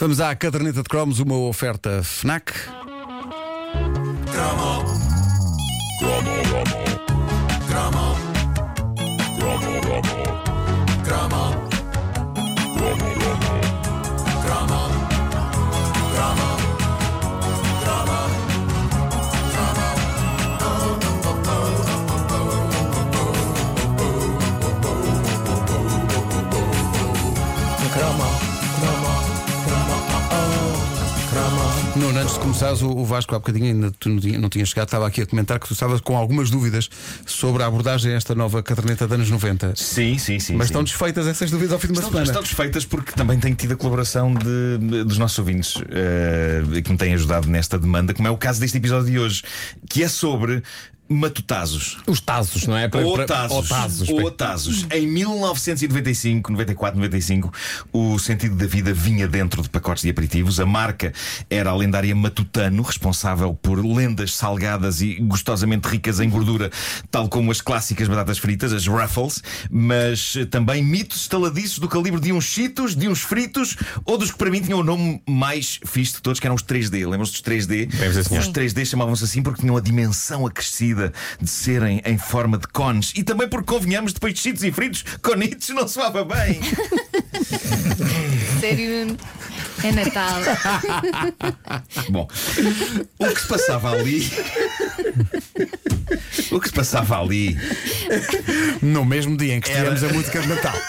Vamos à caderneta de cromos, uma oferta FNAC. O Vasco há bocadinho ainda tu não tinha, não tinha chegado, estava aqui a comentar que tu estavas com algumas dúvidas sobre a abordagem a esta nova caderneta de anos 90. Sim, sim, sim. Mas sim. estão desfeitas essas dúvidas ao fim de uma Estão, semana. estão desfeitas porque também tenho tido a colaboração de- dos nossos ouvintes eh, que me têm ajudado nesta demanda, como é o caso deste episódio de hoje, que é sobre matutazos. Os Tazos, não é? Para- Ou para- Tazos. ou Tazos. Ou Tazos. Em 1995, 94, 95, o sentido da vida vinha dentro de pacotes de aperitivos. A marca era a lendária Matutano, responsável por lendas salgadas e gostosamente ricas em gordura, tal como as clássicas batatas fritas, as Ruffles, mas também mitos estaladiços do calibre de uns Cheetos, de uns fritos, ou dos que para mim tinham o nome mais fixe de todos, que eram os 3D. Lembram-se dos 3D? Lembro, sim, senhor. Os 3D chamavam-se assim porque tinham a dimensão acrescida de serem em forma de cones. E também porque, convenhamos, depois de cheetos e fritos, conitos não soava bem. Sério? É Natal. Bom, o que se passava ali. O que se passava ali. No mesmo dia em que Era- estivemos a música de Natal.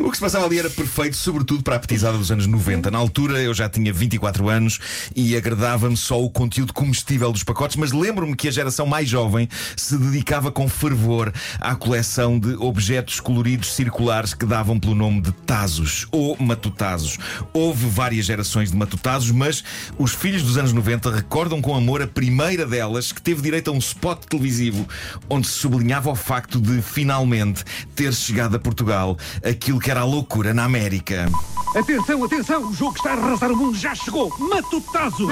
O que se passava ali era perfeito, sobretudo para a petizada dos anos 90. Na altura eu já tinha 24 anos e agradava-me só o conteúdo comestível dos pacotes, mas lembro-me que a geração mais jovem se dedicava com fervor à coleção de objetos coloridos circulares que davam pelo nome de Tazos ou Matutazos. Houve várias gerações de Matutazos, mas os filhos dos anos 90 recordam com amor a primeira delas que teve direito a um spot televisivo onde se sublinhava o facto de finalmente ter chegado a Portugal aquilo que era a loucura na América. Atenção, atenção! O jogo que está a arrasar o mundo já chegou! Matutazo!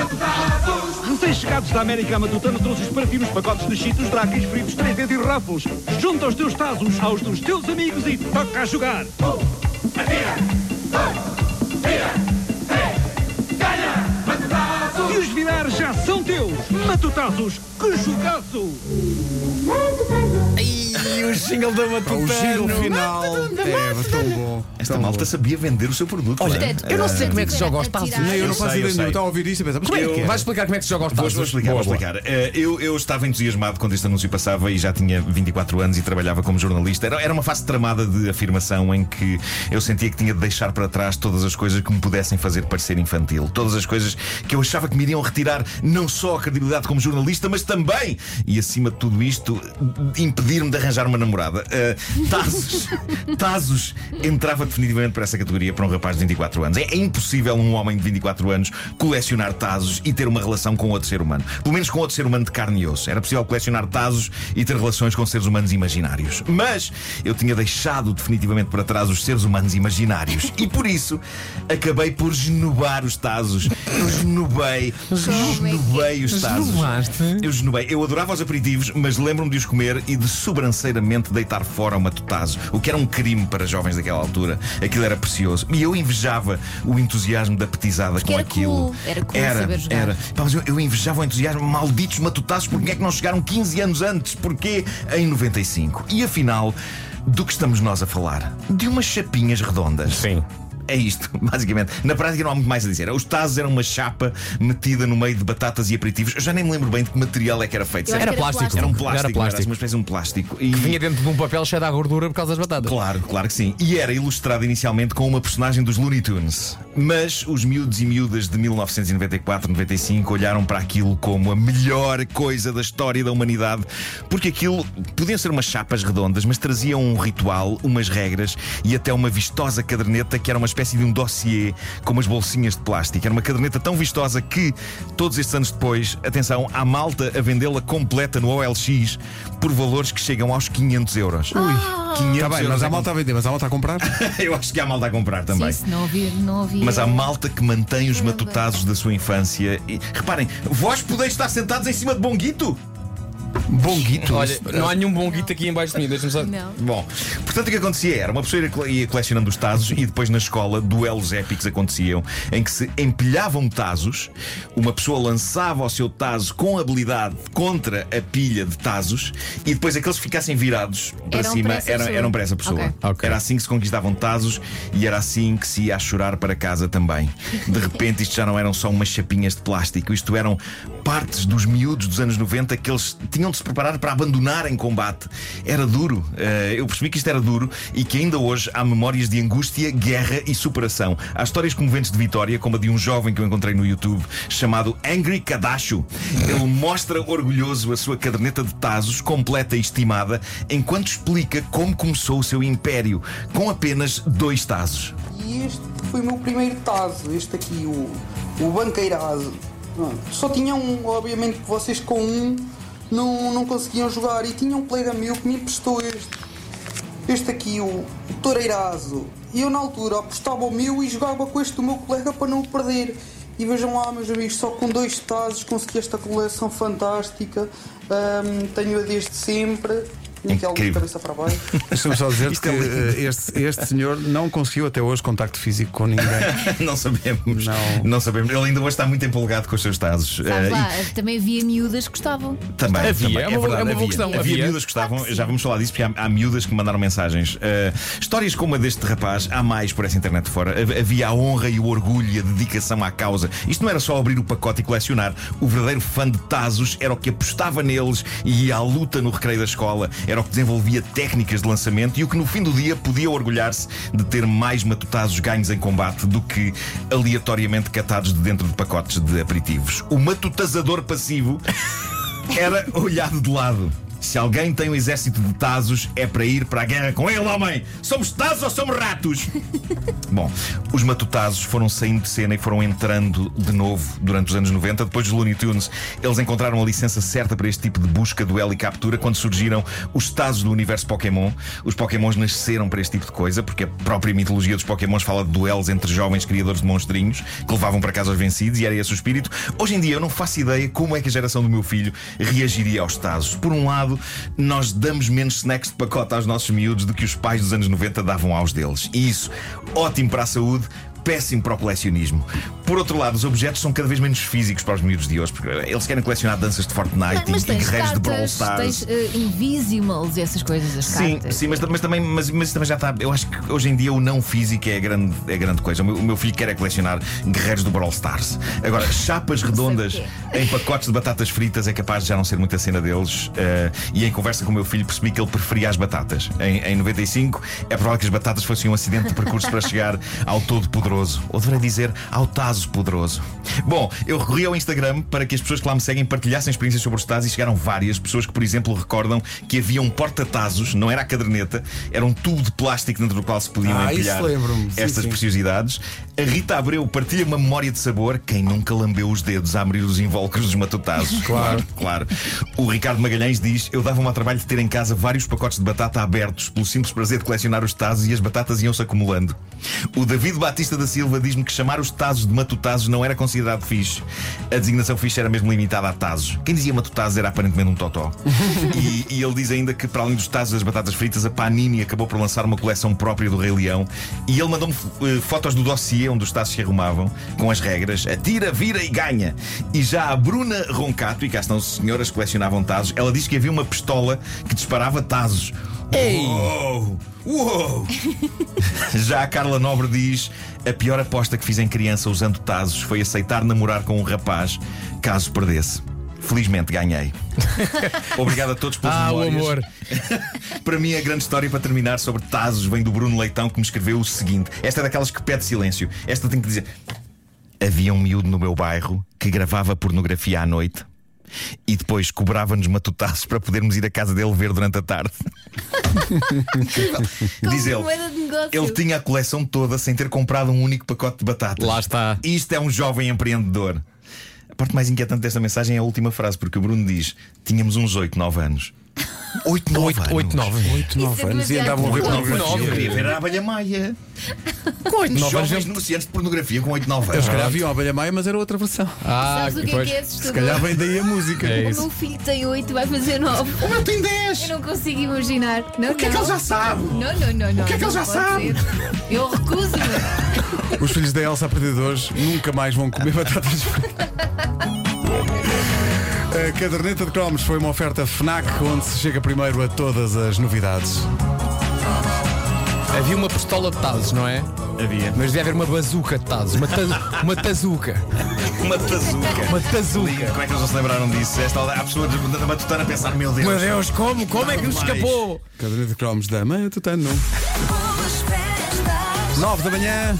Recém-chegados da América, a Matutano trouxe para ti nos pacotes de cheetos, dracas, fritos, 3D e ruffles. Junta os teus tazos aos dos teus amigos e toca a jogar! E os vilares já são teus! Matutazos, que jogaço! O jingle da O giro Matutano. final é tão bom. Esta tão malta bom. sabia vender o seu produto. Olha, não é? eu não sei como é que se joga aos Tazos. Nem eu não faço ideia nenhuma. Estava a ouvir isto e pensar, mas como é que é? Vais explicar como é que se joga aos Vou, Tazos? vou explicar, Boa, vou explicar. Eh, eu, eu estava entusiasmado quando este anúncio passava e já tinha 24 anos e trabalhava como jornalista. Era, era uma fase tramada de afirmação em que eu sentia que tinha de deixar para trás todas as coisas que me pudessem fazer parecer infantil. Todas as coisas que eu achava que me iriam retirar não só a credibilidade como jornalista, mas também, e acima de tudo isto, impedir-me de arranjar uma namorada. Eh, Tazos, Tazos entrava definitivamente para essa categoria para um rapaz de 24 anos. É, é impossível um homem de 24 anos colecionar Tazos e ter uma relação com outro ser humano. Pelo menos com outro ser humano de carne e osso. Era possível colecionar Tazos e ter relações com seres humanos imaginários. Mas eu tinha deixado definitivamente para trás os seres humanos imaginários. E por isso acabei por genubar os Tazos. Eu genubei, genubei os Tazos. Eu genubei. Eu adorava os aperitivos, mas lembro-me de os comer e de sobranceiramente deitar fora o matutazo. O que era um crime para jovens daquela altura. Aquilo era precioso. E eu invejava o entusiasmo da petizada com era aquilo. cool. Era cool Era, saber jogar. era. Pá, mas eu, eu invejava o entusiasmo. Malditos matutazos, porque é que não chegaram 15 anos antes? Porquê em 95? E afinal, do que estamos nós a falar? De umas chapinhas redondas. Sim. É isto, basicamente. Na prática não há muito mais a dizer. Os tazos eram uma chapa metida no meio de batatas e aperitivos. Eu já nem me lembro bem de que material é que era feito. Era que era plástico. plástico. Era um Era plástico, era, plástico. uma espécie de um plástico. E... Vinha dentro de um papel cheio de gordura por causa das batatas. Claro, claro que sim. E era ilustrado inicialmente com uma personagem dos Looney Tunes. Mas os miúdos e miúdas de 1994-95 olharam para aquilo como a melhor coisa da história da humanidade, porque aquilo podiam ser umas chapas redondas, mas traziam um ritual, umas regras e até uma vistosa caderneta que era uma espécie de um dossiê com umas bolsinhas de plástico. Era uma caderneta tão vistosa que, todos estes anos depois, atenção, há malta a vendê-la completa no OLX por valores que chegam aos 500 euros. Ui, 500 Está bem, euros mas é há malta a vender, mas há malta a comprar. eu acho que há malta a comprar também. Sim, se não ouvir, não ouvir. Mas há malta que mantém os matutazos da sua infância. E, reparem, vós podeis estar sentados em cima de Bonguito? Bonguito. Olha, não há nenhum bom guito aqui em baixo de mim, deixa-me só. Não. Bom, portanto o que acontecia era uma pessoa ia cole- ia colecionando os tazos e depois na escola duelos épicos aconteciam em que se empilhavam tazos, uma pessoa lançava o seu tazo com habilidade contra a pilha de tazos e depois aqueles que ficassem virados para Eram cima para eram, pessoa. eram para essa pessoa. Ok. Ok. Era assim que se conquistavam tazos e era assim que se ia a chorar para casa também. De repente, isto já não eram só umas chapinhas de plástico, isto eram partes dos miúdos dos anos 90 que eles tinham de se preparar para abandonar em combate. Era duro. Eh, eu percebi que isto era duro e que ainda hoje há memórias de angústia, guerra e superação. Há histórias comoventes de vitória, como a de um jovem que eu encontrei no YouTube chamado Angry Kadacho. Ele mostra orgulhoso a sua caderneta de tazos, completa e estimada, enquanto explica como começou o seu império, com apenas dois tazos. E este foi o meu primeiro taso, este aqui, o, o banqueirado. Pronto. Só tinha um, obviamente que vocês com um não, não conseguiam jogar. E tinha um colega meu que me emprestou este. Este aqui, o, o toureirazo. E eu na altura apostava o meu e jogava com este do meu colega para não o perder. E vejam lá, meus amigos, só com dois tazos consegui esta coleção fantástica. Ahm, Tenho-a desde sempre. Aquela de Incrível. cabeça para baixo. Deixa-me só dizer que é lindo. eh, este, este senhor não conseguiu até hoje contacto físico com ninguém. não sabemos. Não. sabemos. Ele ainda hoje está muito empolgado com os seus tazos. Eh, lá, também havia miúdas que gostavam. e- Também, Havia, também, é uma boa- verdade, é uma boa havia. questão, Havia, havia. miúdas que gostavam, já vamos falar disso, porque há, há miúdas que mandaram mensagens. Eh, histórias como a deste rapaz, há mais por essa internet fora. Hav- Havia a honra e o orgulho e a dedicação à causa. Isto não era só abrir o pacote e colecionar. O verdadeiro fã de Tazos era o que apostava neles e ia à luta no recreio da escola. Era o que desenvolvia técnicas de lançamento e o que no fim do dia podia orgulhar-se de ter mais matutazos ganhos em combate do que aleatoriamente catados de dentro de pacotes de aperitivos. O matutazador passivo era olhado de lado. Se alguém tem um exército de Tazos, é para ir para a guerra com ele, homem! Somos Tazos ou somos ratos? Bom, os matutazos foram saindo de cena e foram entrando de novo durante os anos 90. Depois dos Looney Tunes, eles encontraram a licença certa para este tipo de busca, duelo e captura quando surgiram os Tazos do universo Pokémon. Os Pokémons nasceram para este tipo de coisa, porque a própria mitologia dos Pokémons fala de duelos entre jovens criadores de monstrinhos que levavam para casa os vencidos e era esse o espírito. Hoje em dia eu não faço ideia como é que a geração do meu filho reagiria aos Tazos. Por um lado, nós damos menos snacks de pacote aos nossos miúdos do que os pais dos anos 90 davam aos deles. E isso, ótimo para a saúde. Péssimo para o colecionismo. Por outro lado, os objetos são cada vez menos físicos para os miúdos de hoje, porque eles querem colecionar danças de Fortnite Mas e, e guerreiros de Brawl Stars. tens Invisimals e essas coisas, as Sim, cartas. sim, mas, mas também, mas, mas também já está. Eu acho que hoje em dia o não físico é a grande, é a grande coisa. O meu, o meu filho quer é colecionar guerreiros do Brawl Stars. Agora, chapas redondas em pacotes de batatas fritas é capaz de já não ser muita cena deles. eh, e em conversa com o meu filho percebi que ele preferia as batatas. Em, em 95 é provável que as batatas fossem um acidente de percurso para chegar ao todo poderoso. Ou deveria dizer ao taso poderoso. Bom, eu recorri ao Instagram para que as pessoas que lá me seguem partilhassem experiências sobre os tazos e chegaram várias pessoas que, por exemplo, recordam que havia um porta-tazos, não era a caderneta, era um tubo de plástico dentro do qual se podiam Ah, empilhar lembro-me. Sim, estas sim. preciosidades. A Rita Abreu partilha uma memória de sabor. Quem nunca lambeu os dedos a abrir os invólucros dos matutazos? Claro, claro. O Ricardo Magalhães diz: Eu dava-me ao trabalho de ter em casa vários pacotes de batata abertos, pelo simples prazer de colecionar os tazos e as batatas iam-se acumulando. O David Batista da Silva diz-me que chamar os tazos de matutazos não era considerado fixe. A designação fixe era mesmo limitada a tazos. Quem dizia matutazos era aparentemente um totó. e, e ele diz ainda que, para além dos tazos das batatas fritas, a Panini acabou por lançar uma coleção própria do Rei Leão. E ele mandou-me eh, fotos do dossiê onde os tazos se arrumavam, com as regras: atira, vira e ganha. E já a Bruna Roncato, e cá estão senhoras que colecionavam tazos, ela diz que havia uma pistola que disparava tazos. Ei! Uou! Uou! Já a Carla Nobre diz: a pior aposta que fiz em criança usando tazos foi aceitar namorar com um rapaz caso perdesse. Felizmente ganhei. Obrigado a todos pelas Ah, o memórias. amor. Para mim, a grande história para terminar sobre Tazos vem do Bruno Leitão que me escreveu o seguinte: esta é daquelas que pede silêncio. Esta tem que dizer: Havia um miúdo no meu bairro que gravava pornografia à noite e depois cobrava-nos matutazos para podermos ir à casa dele ver durante a tarde. Diz ele. Ele tinha a coleção toda sem ter comprado um único pacote de batatas. Lá está. Isto é um jovem empreendedor. A parte mais inquietante desta mensagem é a última frase, porque o Bruno diz: Tínhamos uns 8, 9 anos. 8, 9 8, 8, 9. 8, 9 Isso é anos e andavam a ver bom. pornografia. Eu queria ver a abelha maia. Com 8, 9 Jovens anos. negociantes de pornografia com 8, 9 Eles anos. se calhar haviam a abelha maia, mas era outra versão. Ah, Sabes o que é que é Se calhar vem daí a música. É O isso. meu filho tem 8 vai fazer 9. O meu tem 10. Eu não consigo imaginar. Não, O que é que ele já sabe? Não, não, não, não. que é que ele já sabe? ser. Eu recuso-me. Os filhos da Elsa a partir de hoje nunca mais vão comer batatas fritas. A caderneta de cromos foi uma oferta FNAC onde se chega primeiro a todas as novidades. Havia uma pistola de Tazos, não é? Havia. Mas devia haver uma bazuca de Tazos. Uma, ta uma tazuca. Uma tazuca. Uma tazuca. Lindo, Como é que eles não se lembraram disso? Esta há pessoas da matutana a pensar, meu Deus. Meu Deus, como? Como é que nos escapou? Caderneta de cromos da Matutano. 9 da manhã.